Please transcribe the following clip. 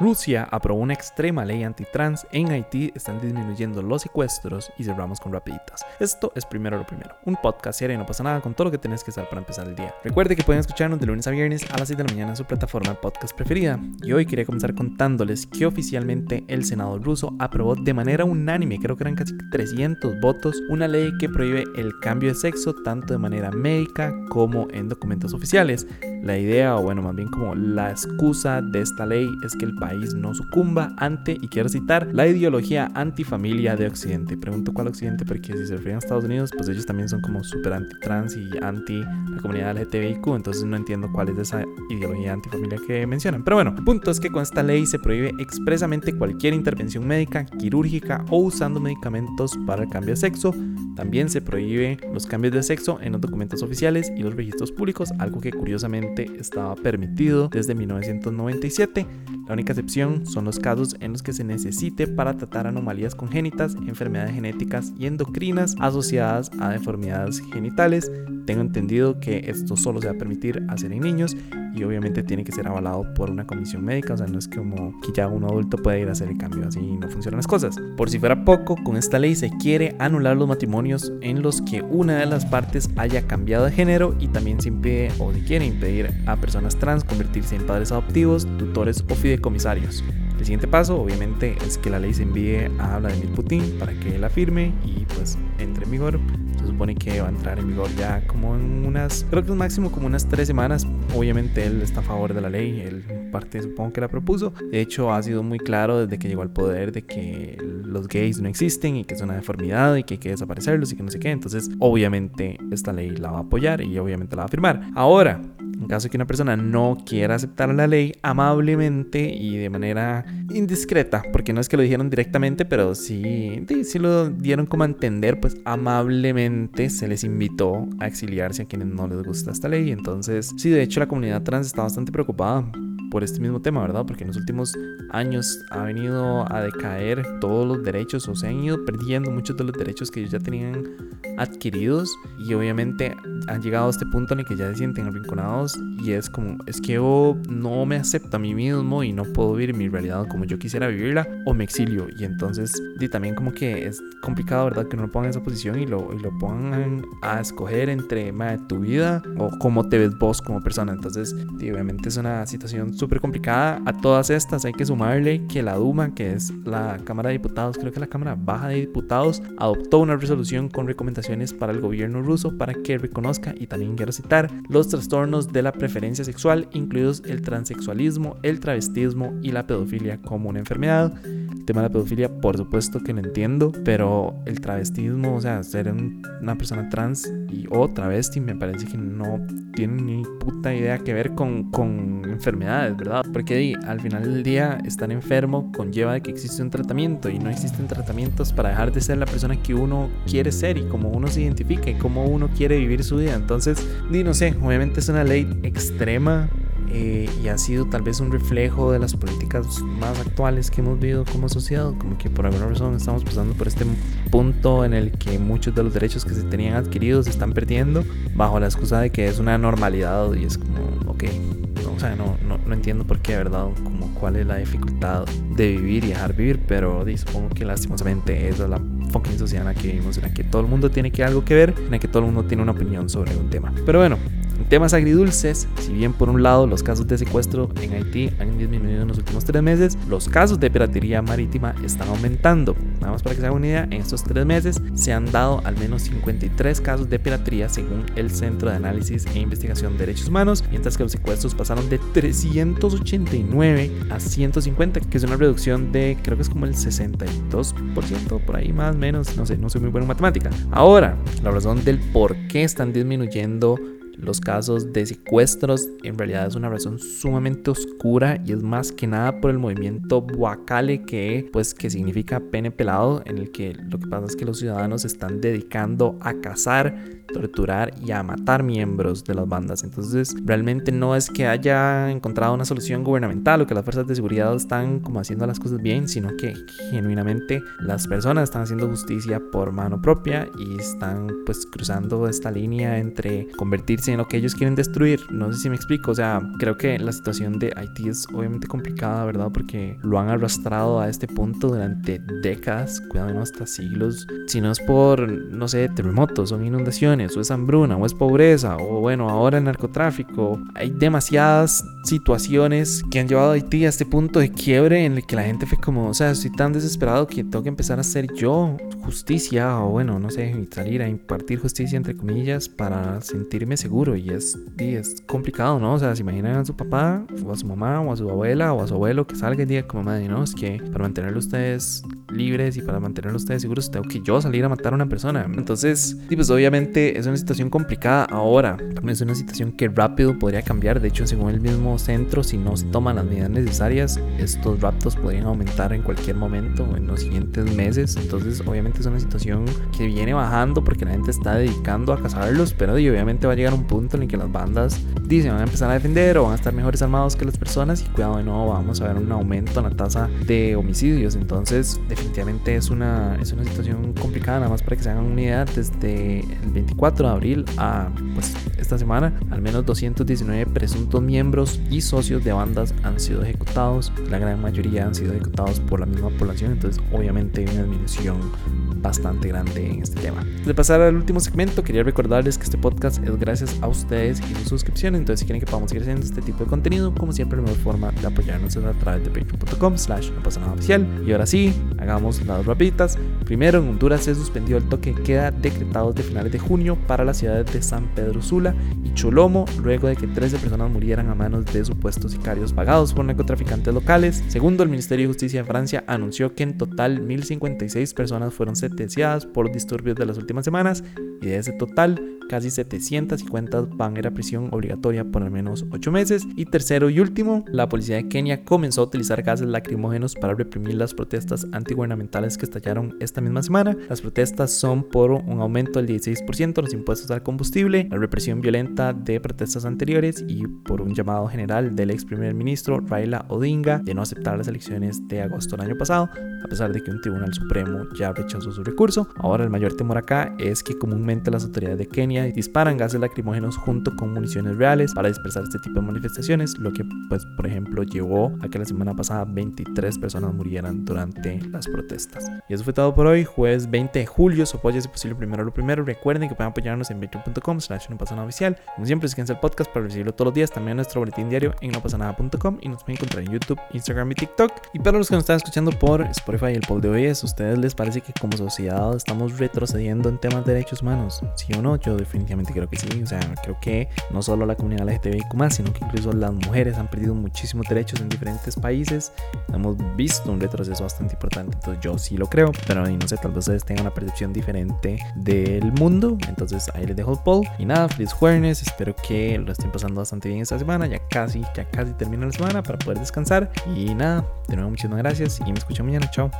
Rusia aprobó una extrema ley antitrans, en Haití están disminuyendo los secuestros y cerramos con rapiditas. Esto es primero lo primero, un podcast serio y no pasa nada con todo lo que tienes que saber para empezar el día. Recuerde que pueden escucharnos de lunes a viernes a las 6 de la mañana en su plataforma podcast preferida. Y hoy quería comenzar contándoles que oficialmente el Senado ruso aprobó de manera unánime, creo que eran casi 300 votos, una ley que prohíbe el cambio de sexo tanto de manera médica como en documentos oficiales. La idea, o bueno, más bien como la excusa de esta ley es que el país no sucumba ante, y quiero citar, la ideología antifamilia de Occidente. Pregunto cuál Occidente, porque si se refieren a Estados Unidos, pues ellos también son como súper anti-trans y anti la comunidad LGTBIQ, entonces no entiendo cuál es esa ideología antifamilia que mencionan. Pero bueno, el punto es que con esta ley se prohíbe expresamente cualquier intervención médica, quirúrgica o usando medicamentos para el cambio de sexo. También se prohíbe los cambios de sexo en los documentos oficiales y los registros públicos, algo que curiosamente estaba permitido desde 1997. La única excepción son los casos en los que se necesite para tratar anomalías congénitas, enfermedades genéticas y endocrinas asociadas a deformidades genitales. Tengo entendido que esto solo se va a permitir hacer en niños y obviamente tiene que ser avalado por una comisión médica, o sea, no es como que ya un adulto puede ir a hacer el cambio, así no funcionan las cosas. Por si fuera poco, con esta ley se quiere anular los matrimonios en los que una de las partes haya cambiado de género y también se impide o se quiere impedir a personas trans convertirse en padres adoptivos, tutores o fideicomisarios. El siguiente paso, obviamente, es que la ley se envíe a Vladimir Putin para que él la firme y pues entre en vigor supone que va a entrar en vigor ya como en unas, creo que es máximo como unas tres semanas. Obviamente él está a favor de la ley, él parte supongo que la propuso. De hecho ha sido muy claro desde que llegó al poder de que los gays no existen y que es una deformidad y que hay que desaparecerlos y que no sé qué. Entonces obviamente esta ley la va a apoyar y obviamente la va a firmar. Ahora, en caso de que una persona no quiera aceptar la ley amablemente y de manera indiscreta, porque no es que lo dijeron directamente, pero sí, sí lo dieron como a entender, pues amablemente se les invitó a exiliarse a quienes no les gusta esta ley. Entonces, sí, de hecho la comunidad trans está bastante preocupada por este mismo tema, ¿verdad? Porque en los últimos años ha venido a decaer todos los derechos o se han ido perdiendo muchos de los derechos que ellos ya tenían adquiridos y obviamente han llegado a este punto en el que ya se sienten arrinconados y es como, es que yo no me acepto a mí mismo y no puedo vivir mi realidad como yo quisiera vivirla o me exilio y entonces y también como que es complicado, ¿verdad? Que no lo pongan en esa posición y lo, y lo pongan a escoger entre tu vida o cómo te ves vos como persona. Entonces, obviamente es una situación súper complicada. A todas estas hay que sumarle que la Duma, que es la Cámara de Diputados, creo que la Cámara Baja de Diputados, adoptó una resolución con recomendaciones para el gobierno ruso para que reconozca, y también quiero citar, los trastornos de la preferencia sexual, incluidos el transexualismo, el travestismo y la pedofilia como una enfermedad. Tema de la pedofilia, por supuesto que lo entiendo, pero el travestismo, o sea, ser una persona trans y o travesti, me parece que no tiene ni puta idea que ver con, con enfermedades ¿verdad? Porque al final del día estar enfermo conlleva de que existe un tratamiento y no existen tratamientos para dejar de ser la persona que uno quiere ser y como uno se identifique, cómo uno quiere vivir su vida. Entonces, di, no sé, obviamente es una ley extrema, eh, y ha sido tal vez un reflejo de las políticas más actuales que hemos vivido como sociedad, como que por alguna razón estamos pasando por este punto en el que muchos de los derechos que se tenían adquiridos se están perdiendo bajo la excusa de que es una normalidad y es como, ok, o sea, no, no, no, entiendo por qué, ¿verdad? Como cuál es la dificultad de vivir y dejar vivir, pero supongo que lastimosamente esa es la fucking sociedad en la que vivimos, en la que todo el mundo tiene que algo que ver, en la que todo el mundo tiene una opinión sobre un tema. Pero bueno, temas agridulces, si bien por un lado los casos de secuestro en Haití han disminuido en los últimos tres meses, los casos de piratería marítima están aumentando. Nada más para que se haga una idea, en estos tres meses se han dado al menos 53 casos de piratería según el Centro de Análisis e Investigación de Derechos Humanos, mientras que los secuestros pasaron de 389 a 150, que es una reducción de creo que es como el 62%, por ahí más o menos, no sé, no soy muy bueno en matemática. Ahora, la razón del por qué están disminuyendo los casos de secuestros en realidad es una razón sumamente oscura y es más que nada por el movimiento Buacale que pues que significa pene pelado en el que lo que pasa es que los ciudadanos están dedicando a cazar torturar y a matar miembros de las bandas. Entonces, realmente no es que haya encontrado una solución gubernamental o que las fuerzas de seguridad están como haciendo las cosas bien, sino que genuinamente las personas están haciendo justicia por mano propia y están pues cruzando esta línea entre convertirse lo que ellos quieren destruir. No sé si me explico, o sea, creo que la situación de Haití es obviamente complicada, ¿verdad? Porque lo han arrastrado a este punto durante décadas, cuidado, no hasta siglos. Si no es por, no sé, terremotos, o inundaciones, o es hambruna, o es pobreza, o bueno, ahora el narcotráfico. Hay demasiadas situaciones que han llevado a Haití a este punto de quiebre en el que la gente fue como, o sea, estoy tan desesperado que tengo que empezar a hacer yo justicia, o bueno, no sé, salir a impartir justicia entre comillas para sentirme seguro. Y es, y es complicado, ¿no? O sea, se imaginan a su papá, o a su mamá, o a su abuela, o a su abuelo que salga y diga como madre, no, es que para mantener ustedes libres y para mantener ustedes seguros tengo que yo salir a matar a una persona. Entonces, pues obviamente es una situación complicada ahora. Es una situación que rápido podría cambiar. De hecho, según el mismo centro, si no se toman las medidas necesarias, estos raptos podrían aumentar en cualquier momento en los siguientes meses. Entonces, obviamente es una situación que viene bajando porque la gente está dedicando a cazarlos, pero obviamente va a llegar un punto en el que las bandas dicen van a empezar a defender o van a estar mejores armados que las personas y cuidado de nuevo vamos a ver un aumento en la tasa de homicidios. Entonces, definitivamente es una, es una situación complicada, nada más para que se hagan una idea, desde el 24 de abril a pues, esta semana, al menos 219 presuntos miembros y socios de bandas han sido ejecutados, la gran mayoría han sido ejecutados por la misma población, entonces obviamente hay una disminución bastante grande en este tema. De pasar al último segmento, quería recordarles que este podcast es gracias a ustedes y su suscripción, entonces si quieren que podamos seguir haciendo este tipo de contenido, como siempre la mejor forma de apoyarnos es a través de patreon.com slash no pasa nada oficial. Y ahora sí, hagamos las rapiditas. Primero, en Honduras se suspendió el toque queda decretado de finales de junio para las ciudades de San Pedro Sula y Cholomo, luego de que 13 personas murieran a manos de supuestos sicarios pagados por narcotraficantes locales. Segundo, el Ministerio de Justicia de Francia anunció que en total 1.056 personas fueron sentenciadas por disturbios de las últimas semanas y de ese total casi 750 van a ir a prisión obligatoria por al menos 8 meses. Y tercero y último, la policía de Kenia comenzó a utilizar gases lacrimógenos para reprimir las protestas antigubernamentales que estallaron esta misma semana. Las protestas son por un aumento del 16% de los impuestos al combustible, la represión violenta de protestas anteriores y por un llamado general del ex primer ministro Raila Odinga de no aceptar las elecciones de agosto del año pasado, a pesar de que un tribunal supremo ya rechazó su recurso. Ahora el mayor temor acá es que comúnmente las autoridades de Kenia disparan gases lacrimógenos junto con municiones reales para dispersar este tipo de manifestaciones, lo que pues por ejemplo llevó a que la semana pasada 23 personas murieran durante las protestas. Y eso fue todo por hoy, jueves 20 de julio, su apoyo es posible primero lo primero, recuerden que pueden apoyarnos en patreon.com slash no pasa nada oficial, como siempre síguense el podcast para recibirlo todos los días, también nuestro boletín diario en no pasa nada.com y nos pueden encontrar en YouTube, Instagram y TikTok. Y para los que nos están escuchando por Spotify, el poll de hoy es, ¿ustedes les parece que como sociedad estamos retrocediendo en temas de derechos humanos? ¿Sí o no? Yo definitivamente creo que sí. O sea, creo que no solo la comunidad LGTBIQ, sino que incluso las mujeres han perdido muchísimos derechos en diferentes países. Hemos visto un retroceso bastante importante. Entonces, yo sí lo creo, pero no sé, tal vez ustedes tengan una percepción diferente del mundo. Entonces, ahí les dejo el poll. Y nada, feliz jueves. Espero que lo estén pasando bastante bien esta semana. Ya casi, ya casi termina la semana para poder descansar. Y nada, de nuevo, muchísimas gracias y me escucho mañana. Chao.